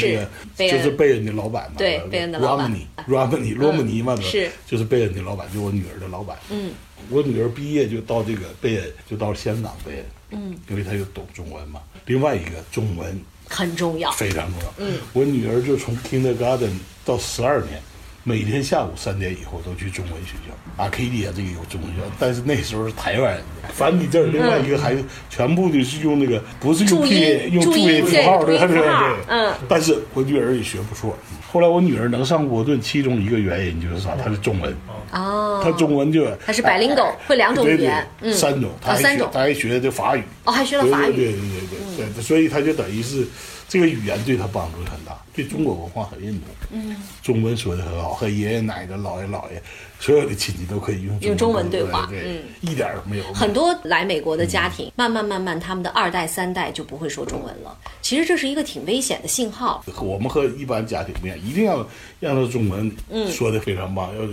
那个就是贝恩的老板嘛，对贝恩的老板 Romney，Romney 罗姆尼嘛，是就是贝恩的老板，就我女儿的老板。嗯，我女儿毕业就到这个贝恩，就到香港贝恩，嗯，因为她又懂中文嘛。另外一个中文很重要。非常重要。嗯，我女儿就从 kindergarten 到十二年，每天下午三点以后都去中文学校。阿 K D 啊，这个有中文学校，但是那时候是台湾人的繁体字儿，另外一个还全部的是用那个不是用注音拼用注音音符号的，对对对。嗯。但是我女儿也学不错。后来我女儿能上波顿，其中一个原因就是啥？她是中文。哦，她中文就她是 bilingual，会两种语言嗯三种，她还学她还学的法语，哦，还学了法语对对语。对对对对，所以她就等于是这个语言对他帮助很大，对中国文化很认同。嗯，中文说的很好，和爷爷奶奶、姥爷姥爷所有的亲戚都可以用用中文对对话对，嗯一点儿没有很多来美国的家庭，慢慢慢慢，他们的二代三代就不会说中文了。其实这是一个挺危险的信号。我们和一般家庭不一样，一定要让他中文说的非常棒，要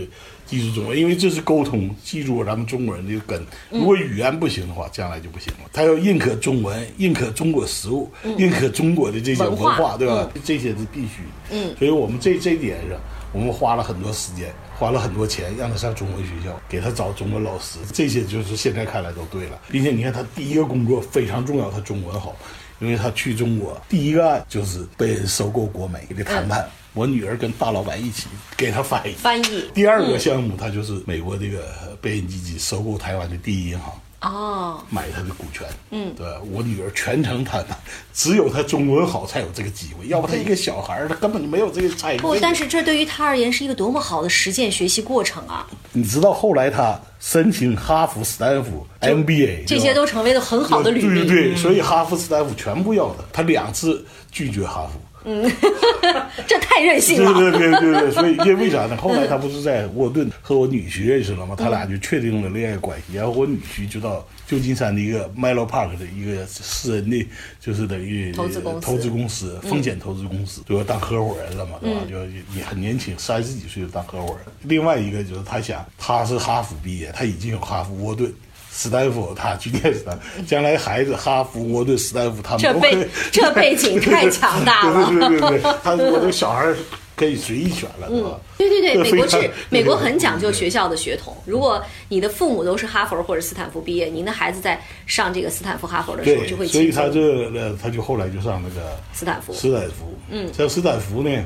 记住中文，因为这是沟通，记住咱们中国人的根。如果语言不行的话，将来就不行了。他要认可中文，认可中国食物，认可中国的这些文化文化，对吧？这些是必须的。嗯，所以我们这这一点上，我们花了很多时间，花了很多钱，让他上中文学校，给他找中文老师，这些就是现在看来都对了。并且你看他第一个工作非常重要，他中文好。因为他去中国第一个案就是被人收购国美的谈判，我女儿跟大老板一起给他翻译。翻译第二个项目，他就是美国这个贝恩基金收购台湾的第一银行。哦，买他的股权，嗯，对我女儿全程谈判，只有她中文好才有这个机会，要不她一个小孩儿，她根本就没有这个参与。不，但是这对于他而言是一个多么好的实践学习过程啊！你知道后来她申请哈佛、斯坦福、MBA，这些都成为了很好的履历。对对对，所以哈佛、斯坦福全部要她，她两次拒绝哈佛。这太任性了。对对对对对，所以因为为啥呢？后来他不是在沃顿和我女婿认识了吗？他俩就确定了恋爱关系，然后我女婿就到旧金山的一个 Melo Park 的一个私人的，就是等于投资公司投资公司风险投资公司，就要当合伙人了嘛，对吧？就也很年轻，三十几岁就当合伙人。另外一个就是他想，他是哈佛毕业，他已经有哈佛、沃顿。斯坦福，他去念斯坦福，将来孩子哈佛、沃顿、斯坦福，他们 这背 这背景太强大了对对对对对，他我这个小孩可以随意选了，对吧？对对对，美国是美国很讲究学校的血统。如果你的父母都是哈佛或者斯坦福毕业，您的孩子在上这个斯坦福、哈佛的时候就会，所以他这呃，他就后来就上那个斯坦福。斯坦福，嗯，像斯坦福呢，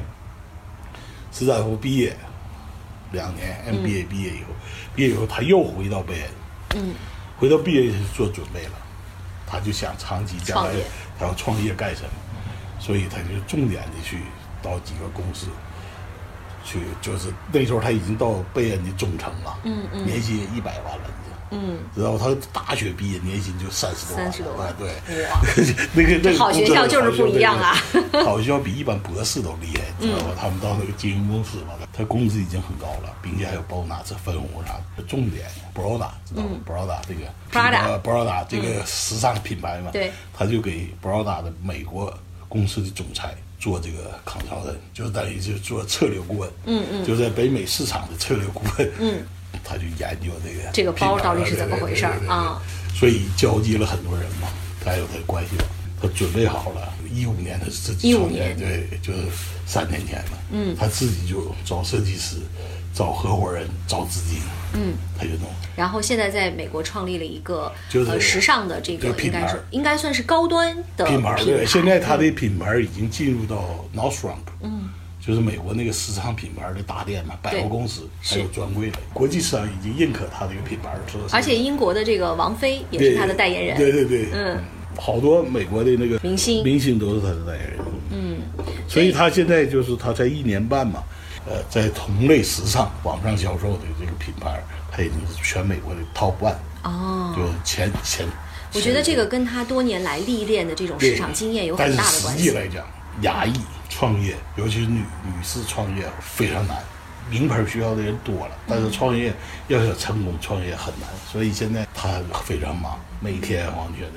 斯坦福毕业两年，MBA 毕业以后，毕业以后他又回到贝恩，嗯，回到毕业做准备了，他就想长期将来他要创业干什么，所以他就重点的去到几个公司。去就是那时候他已经到贝恩的中层了，嗯嗯，年薪一百万了，嗯，知道吧他大学毕业年薪就三十多万了，30多万。啊对，哇。那个那个好学校就是不一样啊。好学校比一般博士都厉害，知道吧？他们到那个经营公司嘛，他工资已经很高了，并且还有包拿这分红啥的。重点，Broda 知道吗？Broda 这个 Prada Broda 这个时尚品牌嘛，对，他就给 Broda 的美国公司的总裁做这个康桥人，就等于就做策略顾问，嗯嗯，就在北美市场的策略顾问，嗯，他就研究这个这个包到底是怎么回事啊？所以交集了很多人嘛，他有他的关系网，他准备好了，一五年他自己15创业，年。对，就是三年前了，嗯，他自己就找设计师，找合伙人，找资金，嗯，他就弄。然后现在在美国创立了一个就是呃时尚的这个品牌应该是应该算是高端的品牌对，牌。现在他的品牌已经进入到 Nordstrom，嗯，就是美国那个时尚品牌的大店嘛，百货公司还有专柜的，国际市场已经认可它这个品牌，说是而且英国的这个王菲也是他的代言人。对对对，嗯，好多美国的那个明星明星都是他的代言人。嗯，所以他现在就是他才一年半嘛，呃，在同类时尚网上销售的这个品牌，他已经是全美国的 top one，哦，就前前。我觉得这个跟他多年来历练的这种市场经验有很大的关系但是实际。来讲，亚裔创业，尤其是女女士创业非常难。名牌学校的人多了，但是创业要想成功，创业很难。所以现在他非常忙，每天我觉得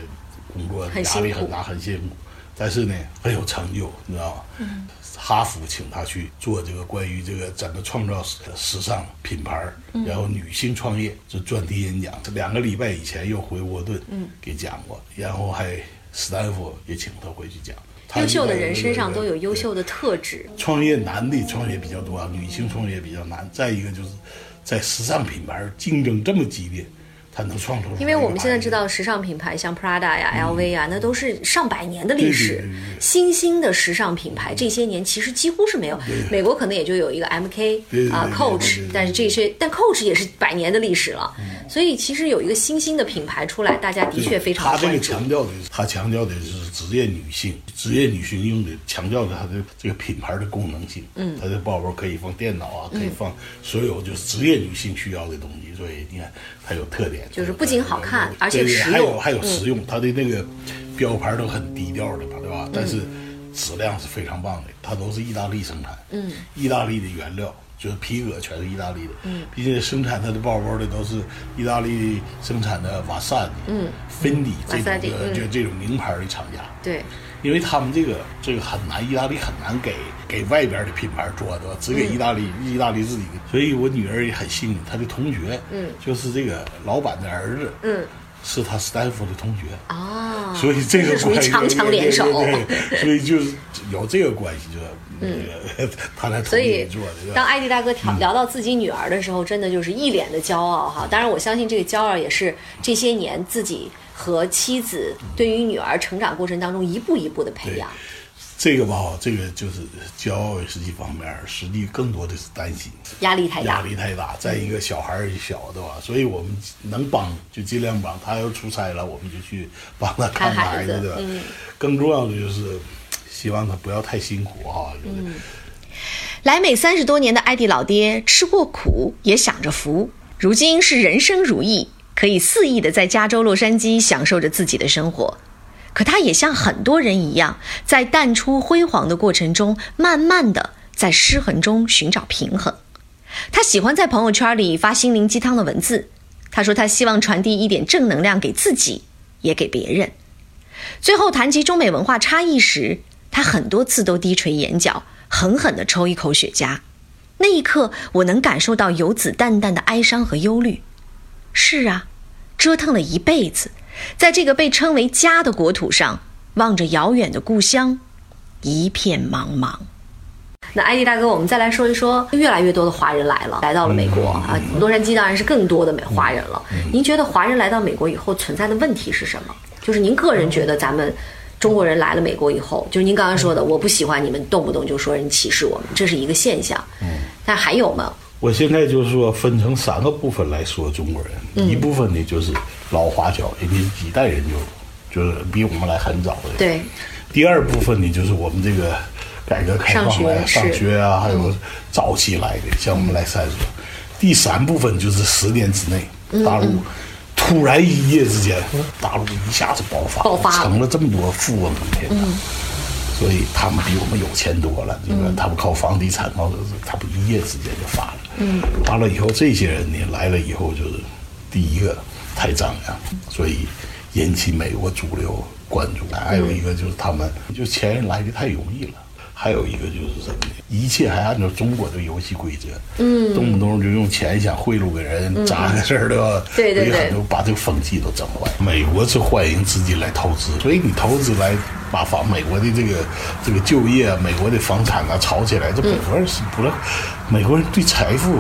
工作压力很大，很辛苦。但是呢，很有成就，你知道吗？嗯。哈佛请他去做这个关于这个怎么创造时时尚品牌，然后女性创业这专题演讲，这两个礼拜以前又回沃顿，嗯，给讲过，然后还斯坦福也请他回去讲。他优秀的人身上都有优秀的特质。创业男的创业比较多啊，女性创业比较难。再一个就是在时尚品牌竞争这么激烈，他能创出来。因为我们现在知道时尚品牌像 Prada 呀、LV 啊，那都是上百年的历史对对对。新兴的时尚品牌这些年其实几乎是没有，美国可能也就有一个 MK 啊 Coach，但是这些但 Coach 也是百年的历史了。所以其实有一个新兴的品牌出来，大家的确非常他这个。强调的，他强调的是职业女性，职业女性用的强调的它的这个品牌的功能性。嗯，它的包包可以放电脑啊，可以放所有就是职业女性需要的东西。所以你看，它有特点，就是不仅好看而且实用还有还有实用，它的那个标牌都很低调的嘛，对吧？但是质量是非常棒的，它都是意大利生产，嗯，意大利的原料。就是皮革全是意大利的，嗯，并且生产它的包包的都是意大利生产的瓦萨迪，嗯，芬迪这种的，嗯就这种名牌的厂家，对，因为他们这个这个很难，意大利很难给给外边的品牌做，的？只给意大利、意大利自己的。所以我女儿也很幸运，她的同学，嗯，就是这个老板的儿子，嗯，是他斯坦福的同学，啊，所以这个是属于关系强强联手。所以就是有这个关系，就是那个 他来同所以意当艾迪大哥聊聊到自己女儿的时候，真的就是一脸的骄傲哈。当然，我相信这个骄傲也是这些年自己和妻子对于女儿成长过程当中一步一步的培养。这个吧，这个就是骄傲也是一方面，实际更多的是担心。压力太大压力太大，再一个小孩儿也小，对吧？所以我们能帮就尽量帮。他要出差了，我们就去帮他看看孩子孩对吧？嗯更重要的就是希望他不要太辛苦哈。有的来美三十多年的艾迪老爹吃过苦，也享着福，如今是人生如意，可以肆意的在加州洛杉矶享受着自己的生活。可他也像很多人一样，在淡出辉煌的过程中，慢慢的在失衡中寻找平衡。他喜欢在朋友圈里发心灵鸡汤的文字，他说他希望传递一点正能量给自己，也给别人。最后谈及中美文化差异时，他很多次都低垂眼角，狠狠地抽一口雪茄。那一刻，我能感受到游子淡淡的哀伤和忧虑。是啊，折腾了一辈子，在这个被称为家的国土上，望着遥远的故乡，一片茫茫。那艾迪大哥，我们再来说一说，越来越多的华人来了，来到了美国啊。洛杉矶当然是更多的美华人了。您觉得华人来到美国以后存在的问题是什么？就是您个人觉得咱们中国人来了美国以后，就是您刚刚说的，我不喜欢你们动不动就说人歧视我们，这是一个现象。嗯，但还有吗？我现在就是说分成三个部分来说中国人，一部分呢就是老华侨，人家几代人就就是比我们来很早的。对。第二部分呢就是我们这个改革开放来上学啊，还有早期来的，像我们来三所。第三部分就是十年之内，大陆突然一夜之间，大陆一下子爆发，爆发成了这么多富翁。嗯，所以他们比我们有钱多了，这个他们靠房地产，靠他们一夜之间就发了。嗯，完了以后，这些人呢来了以后，就是第一个太张扬，所以引起美国主流关注。还有一个就是他们就钱人来的太容易了。还有一个就是什么呢？一切还按照中国的游戏规则，嗯，动不动就用钱想贿赂个人，咋个事儿对吧？对对对，把这个风气都整坏。美国是欢迎资金来投资，所以你投资来把房美国的这个这个就业啊，美国的房产啊炒起来，这美国人是不是？美国人对财富，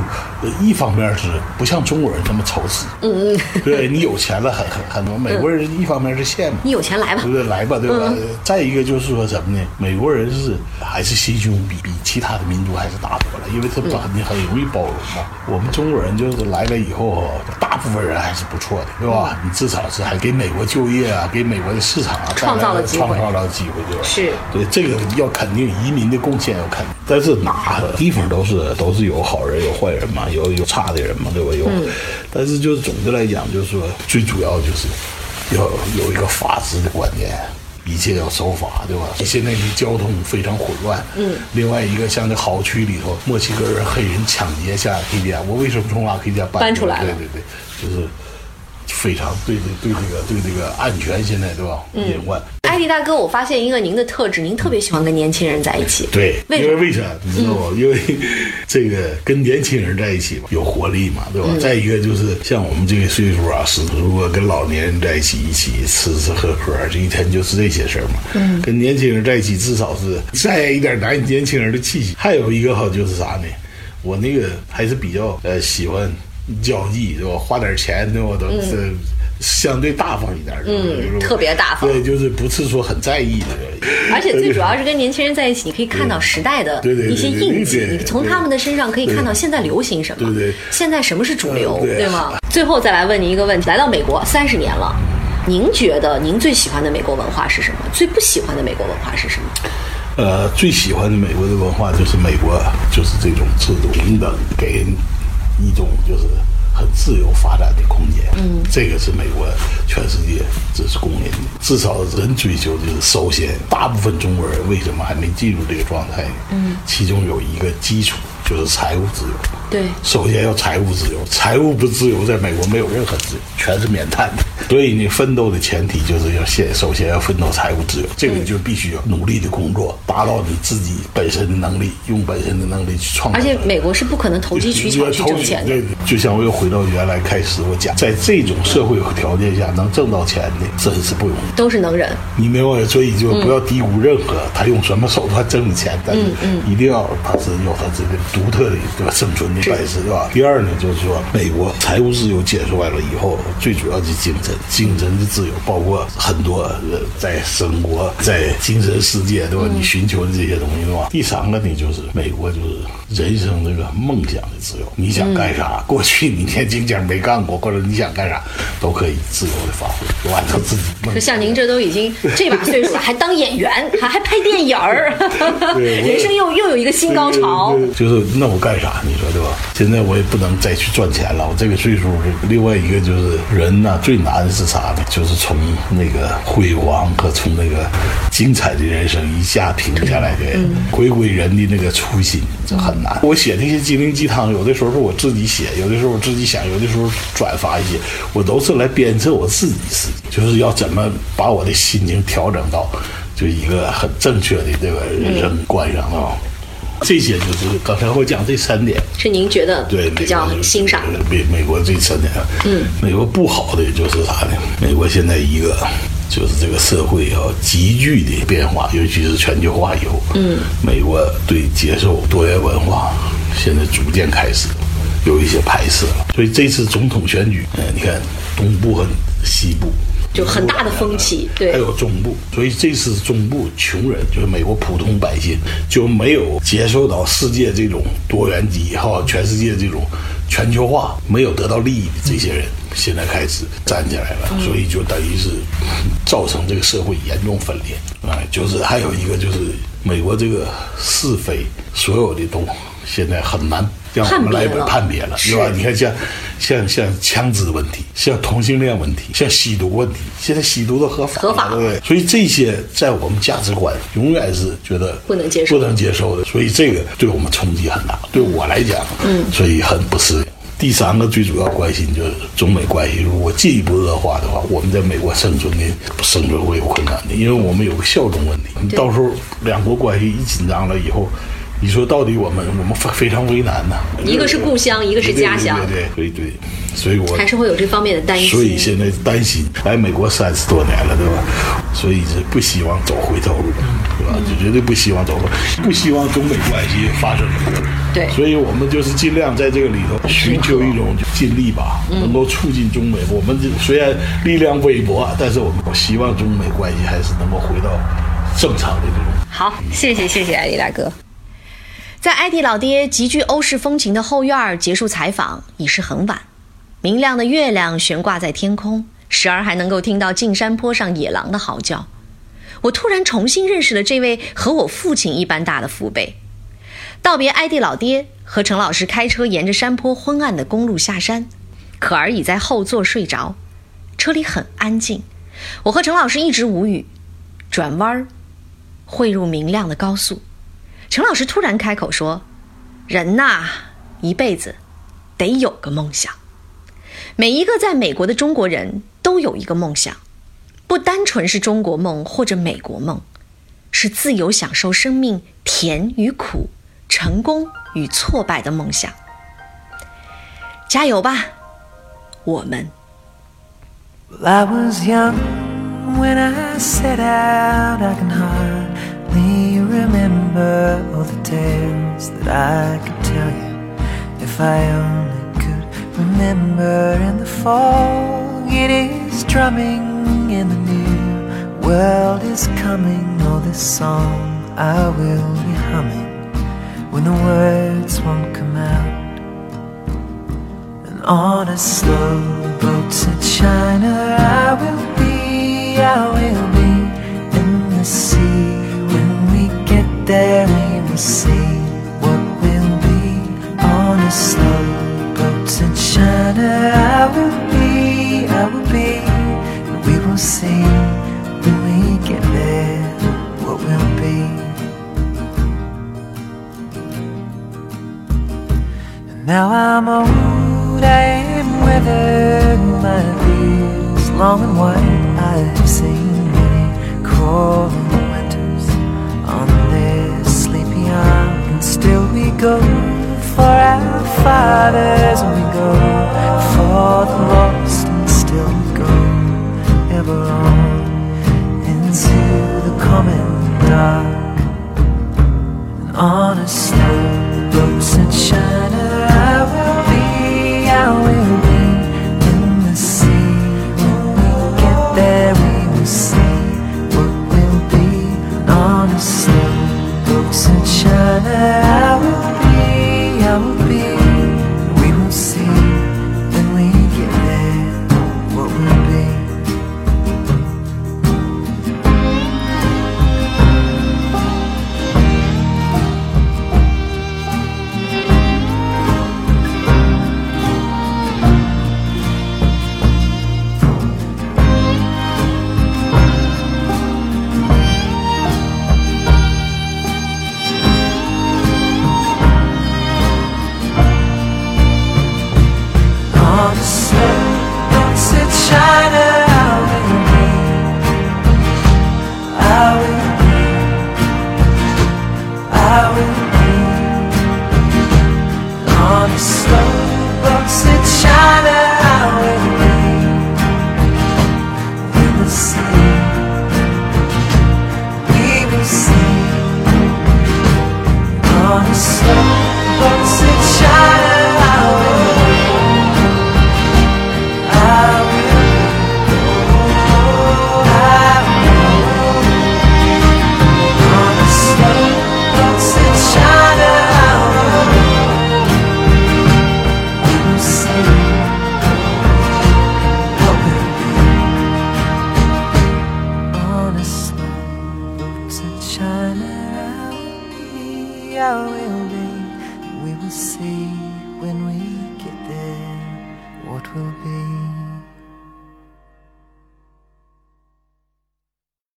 一方面是不像中国人这么仇视，嗯嗯，对你有钱了很很很多。美国人一方面是羡慕，你有钱来吧，对不对？来吧，对吧？再一个就是说什么呢？美国人是还是心胸比比其他的民族还是大多了，因为他你很容易包容嘛。我们中国人就是来了以后，大部分人还是不错的，对吧？你至少是还给美国就业啊，给美国的市场啊创造了机会，创造了机会，对吧？是，对这个要肯定移民的贡献要肯定，但是哪地方都是。都是有好人有坏人嘛，有有差的人嘛，对吧？有，但是就是总的来讲，就是说最主要就是要有一个法治的观念，一切要守法，对吧？现在的交通非常混乱，嗯。另外一个像这好区里头，墨西哥人、黑人抢劫下黑店，我为什么从拉黑店搬出来对对对，就是非常对对对这个对这个安全现在对吧？隐患。艾迪大哥，我发现一个您的特质，您特别喜欢跟年轻人在一起。对，因为为啥？你知道吗？因为这个跟年轻人在一起嘛，有活力嘛，对吧？再一个就是像我们这个岁数啊，是如果跟老年人在一起，一起吃吃喝喝，这一天就是这些事儿嘛。嗯，跟年轻人在一起，至少是再一点男年轻人的气息。还有一个好，就是啥呢？我那个还是比较呃喜欢交际，对吧？花点钱，对吧？都是。相对大方一点的，嗯，特别大方，对，就是不是说很在意的。而且最主要是跟年轻人在一起，你可以看到时代的一些印记，你从他们的身上可以看到现在流行什么，对对，现在什么是主流，对吗？最后再来问您一个问题：来到美国三十年了，您觉得您最喜欢的美国文化是什么？最不喜欢的美国文化是什么？呃，最喜欢的美国的文化就是美国，就是这种制度平等，给人一种就是。很自由发展的空间，嗯，这个是美国全世界这是公认的。至少人追求的是，首先，大部分中国人为什么还没进入这个状态？嗯，其中有一个基础就是财务自由。对，首先要财务自由，财务不自由，在美国没有任何自由，全是免谈的。所以你奋斗的前提就是要先，首先要奋斗财务自由，这个就必须要努力的工作，达到你自己本身的能力，用本身的能力去创造。而且美国是不可能投机取巧去挣钱的。就像我又回到原来开始我讲，在这种社会条件下能挣到钱的真是不容易，都是能人。你明白？所以就不要低估任何他用什么手段挣的钱，但是一定要他是有他这个独特的对吧？生存的本事对吧？第二呢，就是说美国财务自由解出来了以后，最主要的精神。精神的自由，包括很多在生活在精神世界，对吧？你寻求的这些东西，对吧？第三个呢，就是美国就是人生这个梦想的自由，你想干啥？过去你年轻前没干过，或者你想干啥，都可以自由的发挥，完成自己梦。就像您这都已经这把岁数了，还当演员，还还拍电影儿，人生又又有一个新高潮。就是那我干啥？你说对吧？现在我也不能再去赚钱了，我这个岁数。另外一个就是人呢，最难。是啥呢？就是从那个辉煌和从那个精彩的人生一下停下来的，回归人的那个初心，这很难。我写那些心灵鸡汤，有的时候是我自己写，有的时候我自己想，有的时候转发一些，我都是来鞭策我自己自己，就是要怎么把我的心情调整到就一个很正确的这个人生观上啊。这些就是刚才我讲这三点，是您觉得对比较欣赏的美美国这三点。嗯，美国不好的就是啥呢？美国现在一个就是这个社会要急剧的变化，尤其是全球化以后，嗯，美国对接受多元文化现在逐渐开始有一些排斥了。所以这次总统选举，呃，你看东部和西部。就很大的风气，对，还有中部，所以这次中部穷人，就是美国普通百姓，就没有接受到世界这种多元机哈，全世界这种全球化，没有得到利益的这些人，现在开始站起来了，所以就等于是造成这个社会严重分裂啊。就是还有一个就是美国这个是非，所有的都现在很难。让我们来判别了，是吧？你看，像像像枪支问题，像同性恋问题，像吸毒问题，现在吸毒都合法，合法，对不对？所以这些在我们价值观永远是觉得不能接受，不能接受的。所以这个对我们冲击很大，对我来讲，嗯，所以很不适应。第三个最主要关心就是中美关系如果进一步恶化的话，我们在美国生存的生存会有困难的，因为我们有个效忠问题。你到时候两国关系一紧张了以后。你说到底，我们我们非非常为难呐。一个是故乡，一个是家乡，对对对，所以我还是会有这方面的担心。所以现在担心来美国三十多年了，对吧？所以是不希望走回头路，对吧？就绝对不希望走，不希望中美关系发生什么。对，所以我们就是尽量在这个里头寻求一种尽力吧，能够促进中美。我们虽然力量微薄，但是我们希望中美关系还是能够回到正常的这种。好，谢谢谢谢艾迪大哥。在艾迪老爹极具欧式风情的后院结束采访，已是很晚。明亮的月亮悬挂在天空，时而还能够听到近山坡上野狼的嚎叫。我突然重新认识了这位和我父亲一般大的父辈。道别艾迪老爹，和陈老师开车沿着山坡昏暗的公路下山。可儿已在后座睡着，车里很安静。我和陈老师一直无语。转弯儿，汇入明亮的高速。陈老师突然开口说：“人呐，一辈子得有个梦想。每一个在美国的中国人都有一个梦想，不单纯是中国梦或者美国梦，是自由享受生命甜与苦、成功与挫败的梦想。加油吧，我们！” Remember all the tales that I could tell you if I only could remember. In the fall, it is drumming in the new world is coming. Oh, this song I will be humming when the words won't come out. And on a slow boat to China, I will be, I will be see what will be on a slow boat to China. I will be, I will be, and we will see when we get there what will be. And now I'm old, I am weathered, my beard is long and white. I have seen many crawling go for our fathers and we go for the lost and still go ever on into the common dark. And on a snow boats and